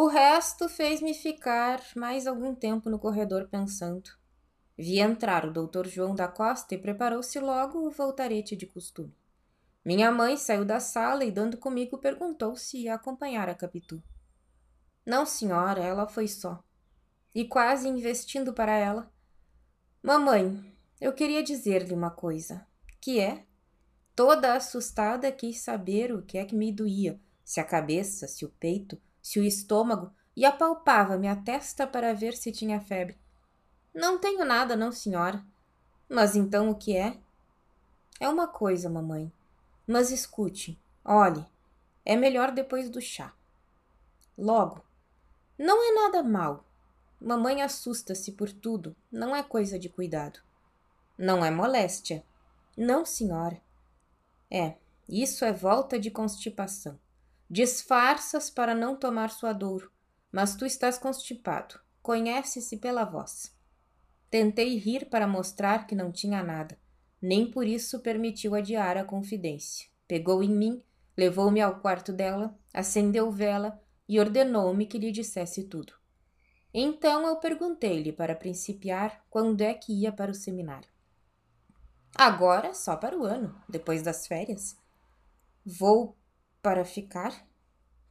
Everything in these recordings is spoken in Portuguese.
O resto fez-me ficar mais algum tempo no corredor pensando. Vi entrar o doutor João da Costa e preparou-se logo o voltarete de costume. Minha mãe saiu da sala e, dando comigo, perguntou se ia acompanhar a Capitu. Não, senhora, ela foi só. E quase investindo para ela. Mamãe, eu queria dizer-lhe uma coisa. Que é? Toda assustada quis saber o que é que me doía, se a cabeça, se o peito, se o estômago, e apalpava-me a testa para ver se tinha febre. Não tenho nada, não, senhora. Mas então o que é? É uma coisa, mamãe. Mas escute, olhe, é melhor depois do chá. Logo, não é nada mal. Mamãe assusta-se por tudo, não é coisa de cuidado. Não é moléstia. Não, senhora. É, isso é volta de constipação. Disfarças para não tomar sua dor, mas tu estás constipado. Conhece-se pela voz. Tentei rir para mostrar que não tinha nada. Nem por isso permitiu adiar a confidência. Pegou em mim, levou-me ao quarto dela, acendeu vela e ordenou-me que lhe dissesse tudo. Então eu perguntei-lhe, para principiar, quando é que ia para o seminário. Agora só para o ano, depois das férias. Vou para ficar?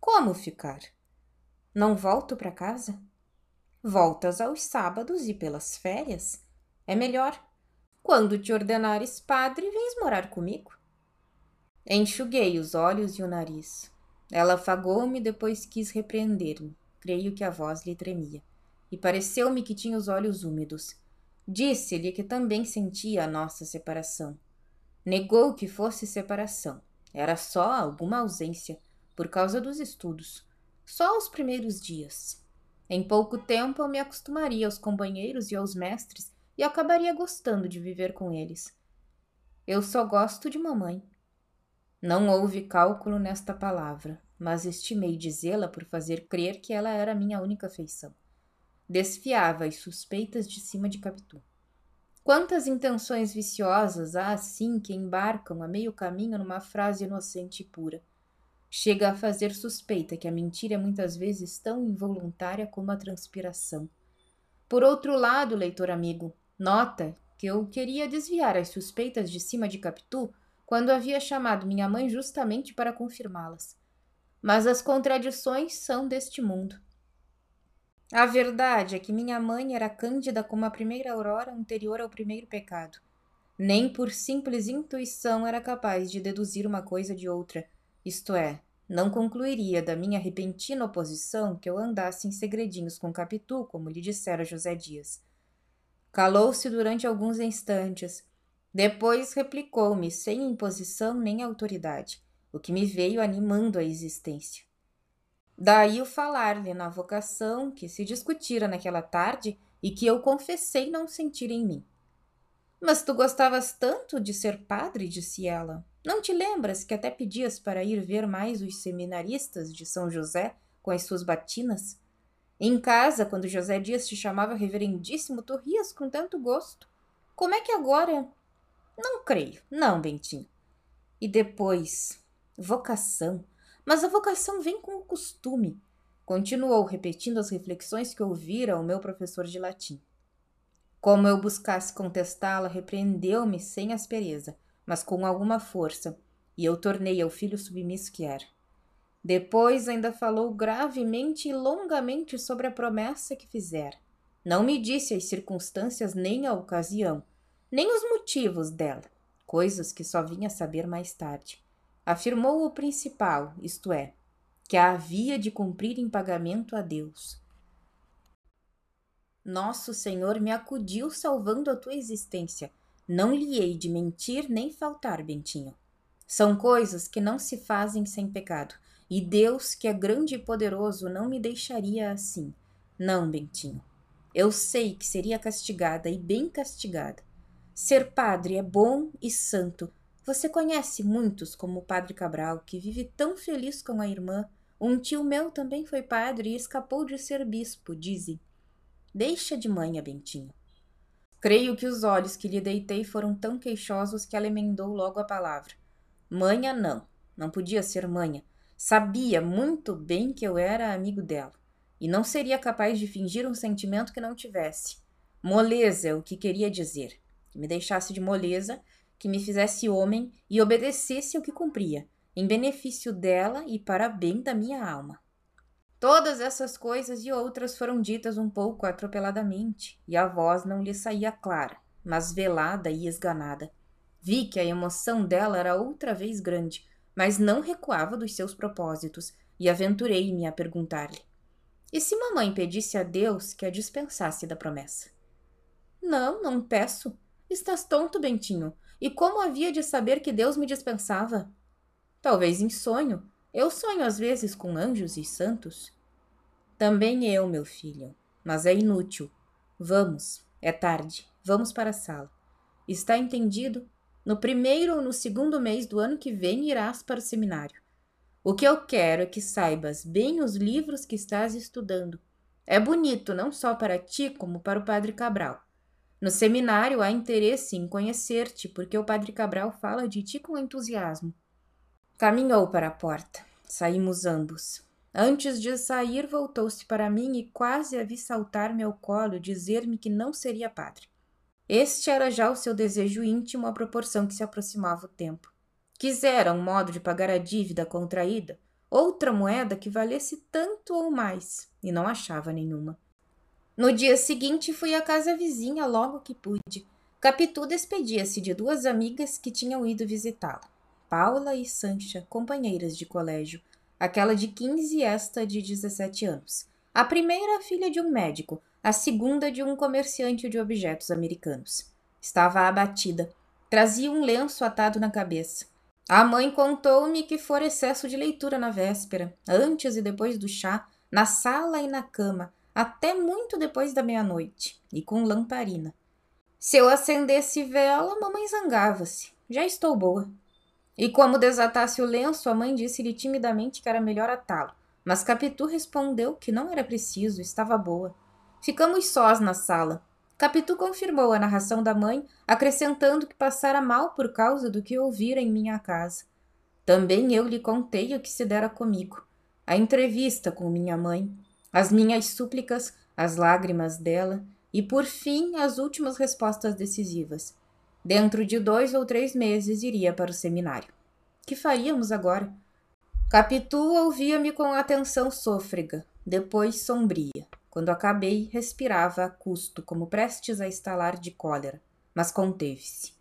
Como ficar? Não volto para casa? Voltas aos sábados e pelas férias? É melhor. Quando te ordenares padre, vens morar comigo. Enxuguei os olhos e o nariz. Ela afagou-me, depois quis repreender-me. Creio que a voz lhe tremia. E pareceu-me que tinha os olhos úmidos. Disse-lhe que também sentia a nossa separação. Negou que fosse separação. Era só alguma ausência, por causa dos estudos. Só os primeiros dias. Em pouco tempo eu me acostumaria aos companheiros e aos mestres e acabaria gostando de viver com eles. Eu só gosto de mamãe. Não houve cálculo nesta palavra, mas estimei dizê-la por fazer crer que ela era minha única afeição. Desfiava as suspeitas de cima de Capitu. Quantas intenções viciosas há assim que embarcam a meio caminho numa frase inocente e pura? Chega a fazer suspeita que a mentira é muitas vezes tão involuntária como a transpiração. Por outro lado, leitor amigo, nota que eu queria desviar as suspeitas de cima de Capitu quando havia chamado minha mãe justamente para confirmá-las. Mas as contradições são deste mundo. A verdade é que minha mãe era cândida como a primeira aurora anterior ao primeiro pecado. Nem por simples intuição era capaz de deduzir uma coisa de outra, isto é, não concluiria da minha repentina oposição que eu andasse em segredinhos com Capitu, como lhe dissera José Dias. Calou-se durante alguns instantes. Depois replicou-me, sem imposição nem autoridade, o que me veio animando a existência. Daí o falar-lhe na vocação que se discutira naquela tarde e que eu confessei não sentir em mim. Mas tu gostavas tanto de ser padre, disse ela. Não te lembras que até pedias para ir ver mais os seminaristas de São José com as suas batinas? Em casa, quando José Dias te chamava reverendíssimo, tu rias com tanto gosto. Como é que agora? Não creio. Não, Bentinho. E depois, vocação. Mas a vocação vem com o costume, continuou repetindo as reflexões que ouvira o meu professor de latim. Como eu buscasse contestá-la, repreendeu-me sem aspereza, mas com alguma força, e eu tornei ao filho submisso que era. Depois ainda falou gravemente e longamente sobre a promessa que fizera. Não me disse as circunstâncias nem a ocasião, nem os motivos dela, coisas que só vinha saber mais tarde afirmou o principal, isto é, que a havia de cumprir em pagamento a Deus. Nosso Senhor me acudiu salvando a tua existência. Não lhe hei de mentir nem faltar, Bentinho. São coisas que não se fazem sem pecado, e Deus, que é grande e poderoso, não me deixaria assim. Não, Bentinho. Eu sei que seria castigada e bem castigada. Ser padre é bom e santo, você conhece muitos, como o padre Cabral, que vive tão feliz com a irmã. Um tio meu também foi padre e escapou de ser bispo, dizem. Deixa de manha, Bentinho. Creio que os olhos que lhe deitei foram tão queixosos que ela emendou logo a palavra. Manha não, não podia ser manha. Sabia muito bem que eu era amigo dela. e não seria capaz de fingir um sentimento que não tivesse. Moleza é o que queria dizer. Que me deixasse de moleza, que me fizesse homem e obedecesse ao que cumpria, em benefício dela e para bem da minha alma. Todas essas coisas e outras foram ditas um pouco atropeladamente, e a voz não lhe saía clara, mas velada e esganada. Vi que a emoção dela era outra vez grande, mas não recuava dos seus propósitos, e aventurei-me a perguntar-lhe: E se mamãe pedisse a Deus que a dispensasse da promessa? Não, não peço. Estás tonto, Bentinho. E como havia de saber que Deus me dispensava? Talvez em sonho. Eu sonho às vezes com anjos e santos. Também eu, meu filho. Mas é inútil. Vamos, é tarde. Vamos para a sala. Está entendido? No primeiro ou no segundo mês do ano que vem irás para o seminário. O que eu quero é que saibas bem os livros que estás estudando. É bonito não só para ti, como para o padre Cabral. No seminário há interesse em conhecer-te, porque o padre Cabral fala de ti com entusiasmo. Caminhou para a porta. Saímos ambos. Antes de sair, voltou-se para mim e quase a vi saltar-me ao colo dizer-me que não seria padre. Este era já o seu desejo íntimo à proporção que se aproximava o tempo. Quisera um modo de pagar a dívida contraída, outra moeda que valesse tanto ou mais, e não achava nenhuma. No dia seguinte fui à casa vizinha logo que pude. Capitu despedia-se de duas amigas que tinham ido visitá-la. Paula e Sancha, companheiras de colégio, aquela de 15 e esta de 17 anos. A primeira, filha de um médico, a segunda, de um comerciante de objetos americanos. Estava abatida. Trazia um lenço atado na cabeça. A mãe contou-me que fora excesso de leitura na véspera, antes e depois do chá, na sala e na cama, até muito depois da meia-noite, e com lamparina. Se eu acendesse vela, mamãe zangava-se. Já estou boa. E como desatasse o lenço, a mãe disse-lhe timidamente que era melhor atá-lo. Mas Capitu respondeu que não era preciso, estava boa. Ficamos sós na sala. Capitu confirmou a narração da mãe, acrescentando que passara mal por causa do que ouvira em minha casa. Também eu lhe contei o que se dera comigo, a entrevista com minha mãe, as minhas súplicas, as lágrimas dela e, por fim, as últimas respostas decisivas. Dentro de dois ou três meses iria para o seminário. Que faríamos agora? Capitu ouvia-me com atenção sôfrega, depois sombria. Quando acabei, respirava a custo, como prestes a estalar de cólera, mas conteve-se.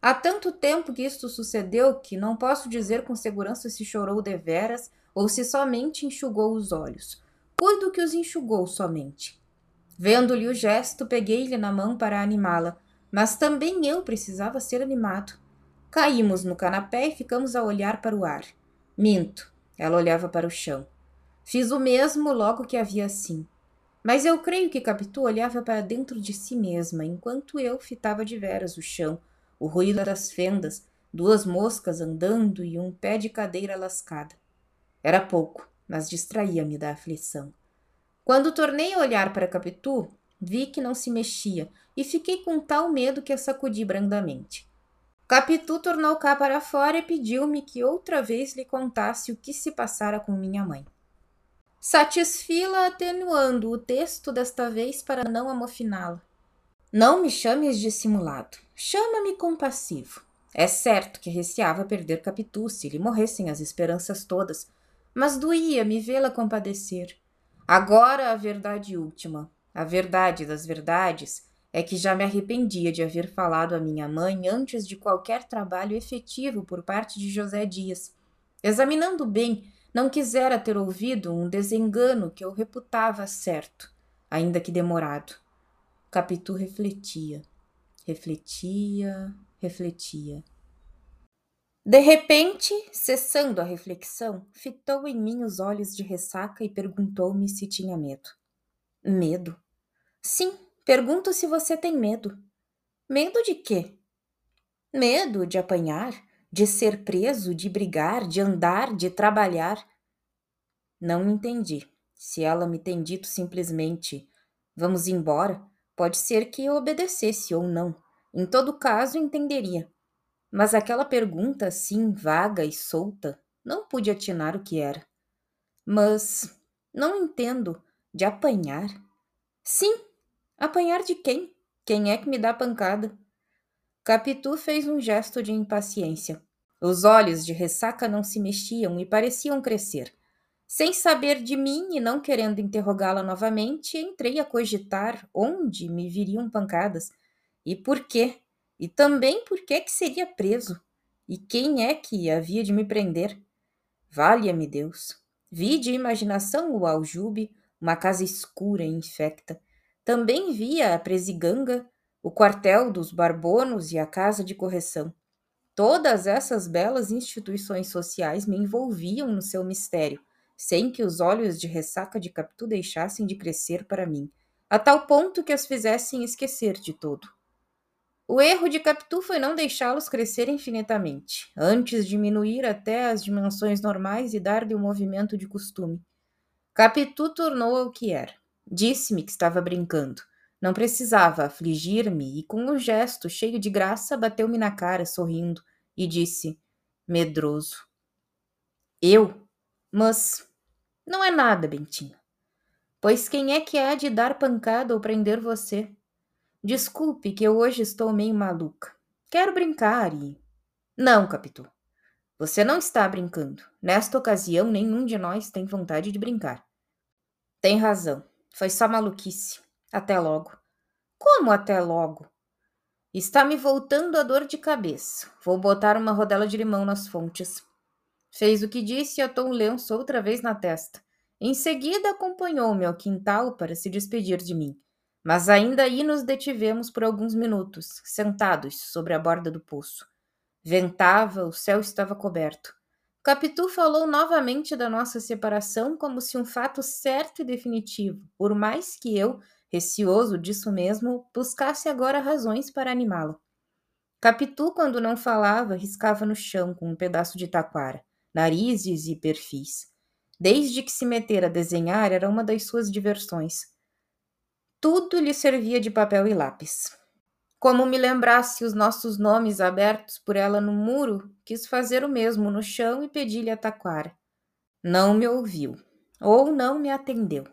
Há tanto tempo que isto sucedeu que não posso dizer com segurança se chorou deveras ou se somente enxugou os olhos. Cuido que os enxugou somente. Vendo-lhe o gesto, peguei-lhe na mão para animá-la, mas também eu precisava ser animado. Caímos no canapé e ficamos a olhar para o ar. Minto, ela olhava para o chão. Fiz o mesmo logo que havia assim. Mas eu creio que Capitu olhava para dentro de si mesma, enquanto eu fitava de veras o chão, o ruído das fendas, duas moscas andando e um pé de cadeira lascada. Era pouco, mas distraía-me da aflição. Quando tornei a olhar para Capitu, vi que não se mexia e fiquei com tal medo que a sacudi brandamente. Capitu tornou cá para fora e pediu-me que outra vez lhe contasse o que se passara com minha mãe. Satisfila atenuando o texto desta vez para não amofiná-la. Não me chames dissimulado, chama-me compassivo. É certo que receava perder Capitu se lhe morressem as esperanças todas, mas doía-me vê-la compadecer. Agora a verdade última, a verdade das verdades, é que já me arrependia de haver falado à minha mãe antes de qualquer trabalho efetivo por parte de José Dias. Examinando bem, não quisera ter ouvido um desengano que eu reputava certo, ainda que demorado. Capitu refletia, refletia, refletia. De repente, cessando a reflexão, fitou em mim os olhos de ressaca e perguntou-me se tinha medo. Medo? Sim, Pergunto se você tem medo. Medo de quê? Medo de apanhar, de ser preso, de brigar, de andar, de trabalhar. Não entendi. Se ela me tem dito simplesmente vamos embora, pode ser que eu obedecesse ou não. Em todo caso, entenderia. Mas aquela pergunta assim, vaga e solta, não pude atinar o que era. Mas não entendo. De apanhar? Sim, apanhar de quem? Quem é que me dá pancada? Capitu fez um gesto de impaciência. Os olhos de ressaca não se mexiam e pareciam crescer. Sem saber de mim e não querendo interrogá-la novamente, entrei a cogitar onde me viriam pancadas e por quê, e também por que que seria preso, e quem é que havia de me prender. Valha-me Deus! Vi de imaginação o aljube, uma casa escura e infecta. Também via a presiganga, o quartel dos barbonos e a casa de correção. Todas essas belas instituições sociais me envolviam no seu mistério, sem que os olhos de ressaca de Capitu deixassem de crescer para mim, a tal ponto que as fizessem esquecer de todo. O erro de Capitu foi não deixá-los crescer infinitamente, antes diminuir até as dimensões normais e dar-lhe o movimento de costume. Capitu tornou ao que era. Disse-me que estava brincando. Não precisava afligir-me e, com um gesto cheio de graça, bateu-me na cara, sorrindo, e disse, medroso: Eu? Mas não é nada, Bentinho. Pois quem é que há de dar pancada ou prender você? Desculpe que eu hoje estou meio maluca. Quero brincar e. Não, Capitu. Você não está brincando. Nesta ocasião, nenhum de nós tem vontade de brincar. Tem razão. Foi só maluquice. Até logo. Como até logo? Está me voltando a dor de cabeça. Vou botar uma rodela de limão nas fontes. Fez o que disse e atou um lenço outra vez na testa. Em seguida, acompanhou-me ao quintal para se despedir de mim. Mas ainda aí nos detivemos por alguns minutos, sentados sobre a borda do poço. Ventava, o céu estava coberto. Capitu falou novamente da nossa separação como se um fato certo e definitivo, por mais que eu, receoso disso mesmo, buscasse agora razões para animá-lo. Capitu, quando não falava, riscava no chão com um pedaço de taquara, narizes e perfis. Desde que se metera a desenhar, era uma das suas diversões. Tudo lhe servia de papel e lápis. Como me lembrasse os nossos nomes abertos por ela no muro, quis fazer o mesmo no chão e pedi-lhe a taquara. Não me ouviu, ou não me atendeu.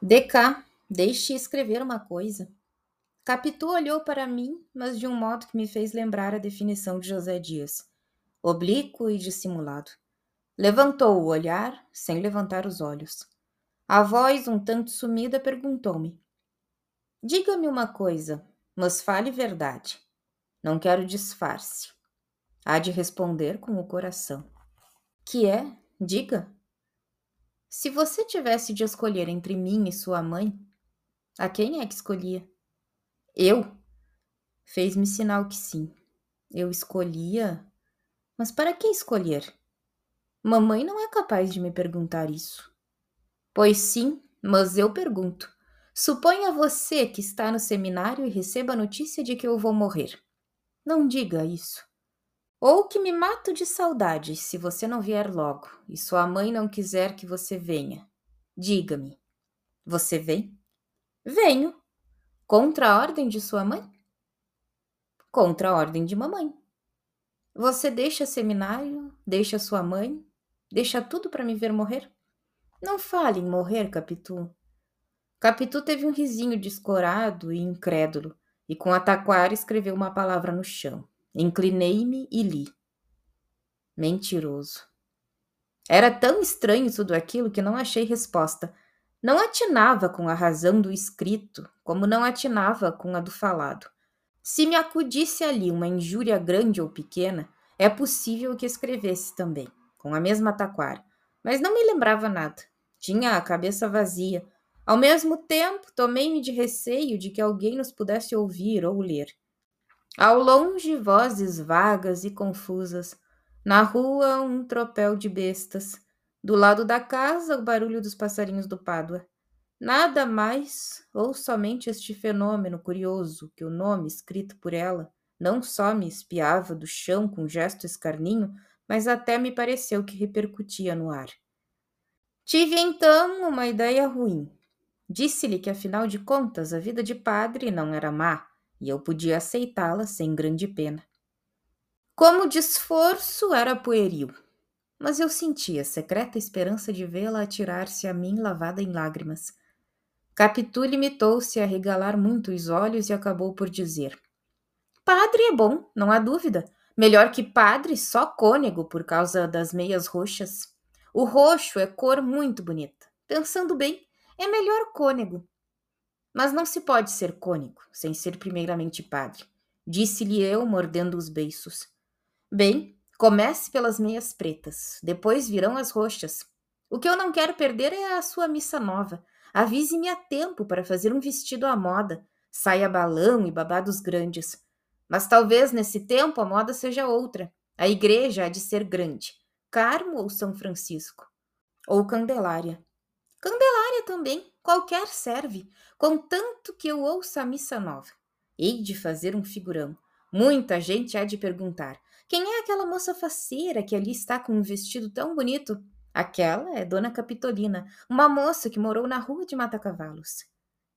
De cá, deixe escrever uma coisa. Capitu olhou para mim, mas de um modo que me fez lembrar a definição de José Dias, oblíquo e dissimulado. Levantou o olhar, sem levantar os olhos. A voz, um tanto sumida, perguntou-me: Diga-me uma coisa, mas fale verdade. Não quero disfarce. Há de responder com o coração. Que é? Diga. Se você tivesse de escolher entre mim e sua mãe, a quem é que escolhia? Eu? Fez-me sinal que sim. Eu escolhia. Mas para que escolher? Mamãe não é capaz de me perguntar isso. Pois sim, mas eu pergunto. Suponha você que está no seminário e receba a notícia de que eu vou morrer. Não diga isso. Ou que me mato de saudade se você não vier logo e sua mãe não quiser que você venha. Diga-me. Você vem? Venho. Contra a ordem de sua mãe? Contra a ordem de mamãe. Você deixa seminário, deixa sua mãe, deixa tudo para me ver morrer? Não fale em morrer, Capitu. Capitu teve um risinho descorado e incrédulo, e com a taquara escreveu uma palavra no chão. Inclinei-me e li. Mentiroso. Era tão estranho tudo aquilo que não achei resposta. Não atinava com a razão do escrito, como não atinava com a do falado. Se me acudisse ali uma injúria grande ou pequena, é possível que escrevesse também, com a mesma taquara, mas não me lembrava nada. Tinha a cabeça vazia, ao mesmo tempo, tomei-me de receio de que alguém nos pudesse ouvir ou ler. Ao longe, vozes vagas e confusas. Na rua, um tropel de bestas. Do lado da casa, o barulho dos passarinhos do Pádua. Nada mais, ou somente este fenômeno curioso que o nome escrito por ela não só me espiava do chão com gesto escarninho, mas até me pareceu que repercutia no ar. Tive então uma ideia ruim. Disse-lhe que, afinal de contas, a vida de padre não era má e eu podia aceitá-la sem grande pena. Como desforço, era pueril. mas eu sentia secreta esperança de vê-la atirar-se a mim lavada em lágrimas. Capitu limitou-se a regalar muito os olhos e acabou por dizer: Padre é bom, não há dúvida. Melhor que padre, só cônego por causa das meias roxas. O roxo é cor muito bonita. Pensando bem, é melhor cônego. Mas não se pode ser cônego sem ser primeiramente padre, disse-lhe eu, mordendo os beiços. Bem, comece pelas meias pretas, depois virão as roxas. O que eu não quero perder é a sua missa nova. Avise-me a tempo para fazer um vestido à moda, saia balão e babados grandes. Mas talvez nesse tempo a moda seja outra. A igreja há de ser grande. Carmo ou São Francisco? Ou Candelária? Candelária também, qualquer serve, contanto que eu ouça a missa nova. Hei de fazer um figurão. Muita gente há de perguntar: quem é aquela moça faceira que ali está com um vestido tão bonito? Aquela é Dona Capitolina, uma moça que morou na rua de Mata-Cavalos.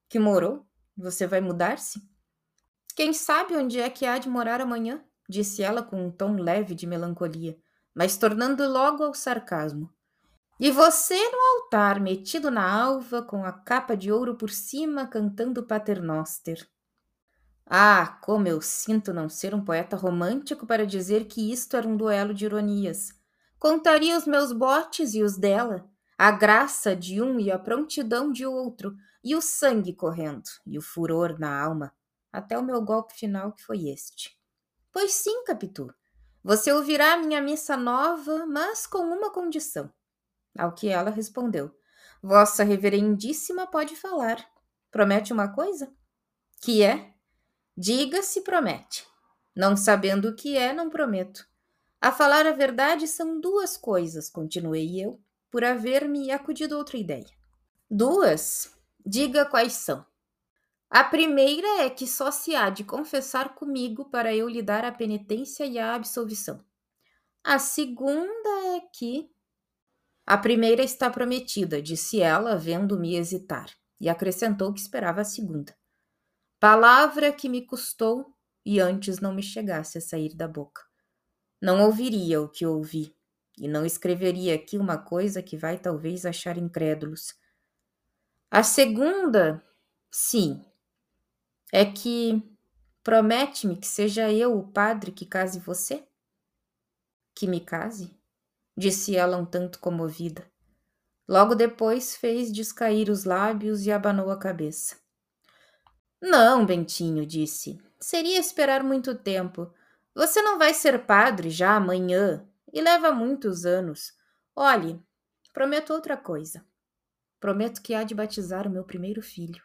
Que morou? Você vai mudar-se? Quem sabe onde é que há de morar amanhã? disse ela com um tom leve de melancolia, mas tornando logo ao sarcasmo. E você no altar, metido na alva, com a capa de ouro por cima, cantando Paternoster. Ah, como eu sinto não ser um poeta romântico para dizer que isto era um duelo de ironias. Contaria os meus botes e os dela, a graça de um e a prontidão de outro, e o sangue correndo, e o furor na alma, até o meu golpe final, que foi este. Pois sim, Capitu, você ouvirá minha missa nova, mas com uma condição. Ao que ela respondeu: Vossa Reverendíssima pode falar. Promete uma coisa? Que é? Diga se promete. Não sabendo o que é, não prometo. A falar a verdade são duas coisas, continuei eu, por haver-me acudido outra ideia. Duas? Diga quais são. A primeira é que só se há de confessar comigo para eu lhe dar a penitência e a absolvição. A segunda é que. A primeira está prometida, disse ela, vendo-me hesitar, e acrescentou que esperava a segunda. Palavra que me custou e antes não me chegasse a sair da boca. Não ouviria o que ouvi, e não escreveria aqui uma coisa que vai talvez achar incrédulos. A segunda, sim, é que promete-me que seja eu o padre que case você? Que me case? Disse ela um tanto comovida. Logo depois fez descair os lábios e abanou a cabeça. Não, Bentinho, disse. Seria esperar muito tempo. Você não vai ser padre já amanhã e leva muitos anos. Olhe, prometo outra coisa. Prometo que há de batizar o meu primeiro filho.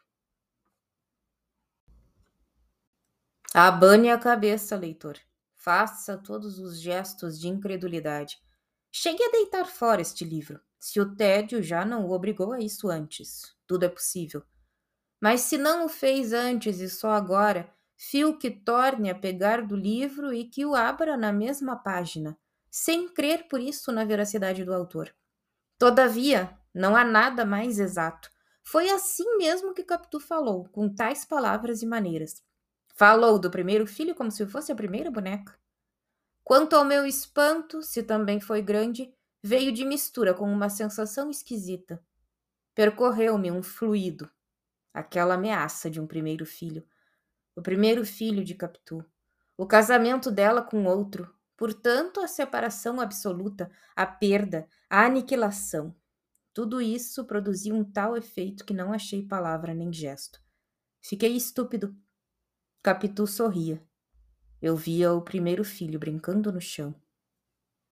Abane a cabeça, leitor. Faça todos os gestos de incredulidade. Chegue a deitar fora este livro, se o tédio já não o obrigou a isso antes. Tudo é possível. Mas se não o fez antes e só agora, fio que torne a pegar do livro e que o abra na mesma página, sem crer por isso na veracidade do autor. Todavia, não há nada mais exato. Foi assim mesmo que Capitu falou, com tais palavras e maneiras. Falou do primeiro filho como se fosse a primeira boneca. Quanto ao meu espanto, se também foi grande, veio de mistura com uma sensação esquisita. Percorreu-me um fluido, aquela ameaça de um primeiro filho, o primeiro filho de Capitu, o casamento dela com outro, portanto, a separação absoluta, a perda, a aniquilação. Tudo isso produzia um tal efeito que não achei palavra nem gesto. Fiquei estúpido Capitu sorria. Eu via o primeiro filho brincando no chão.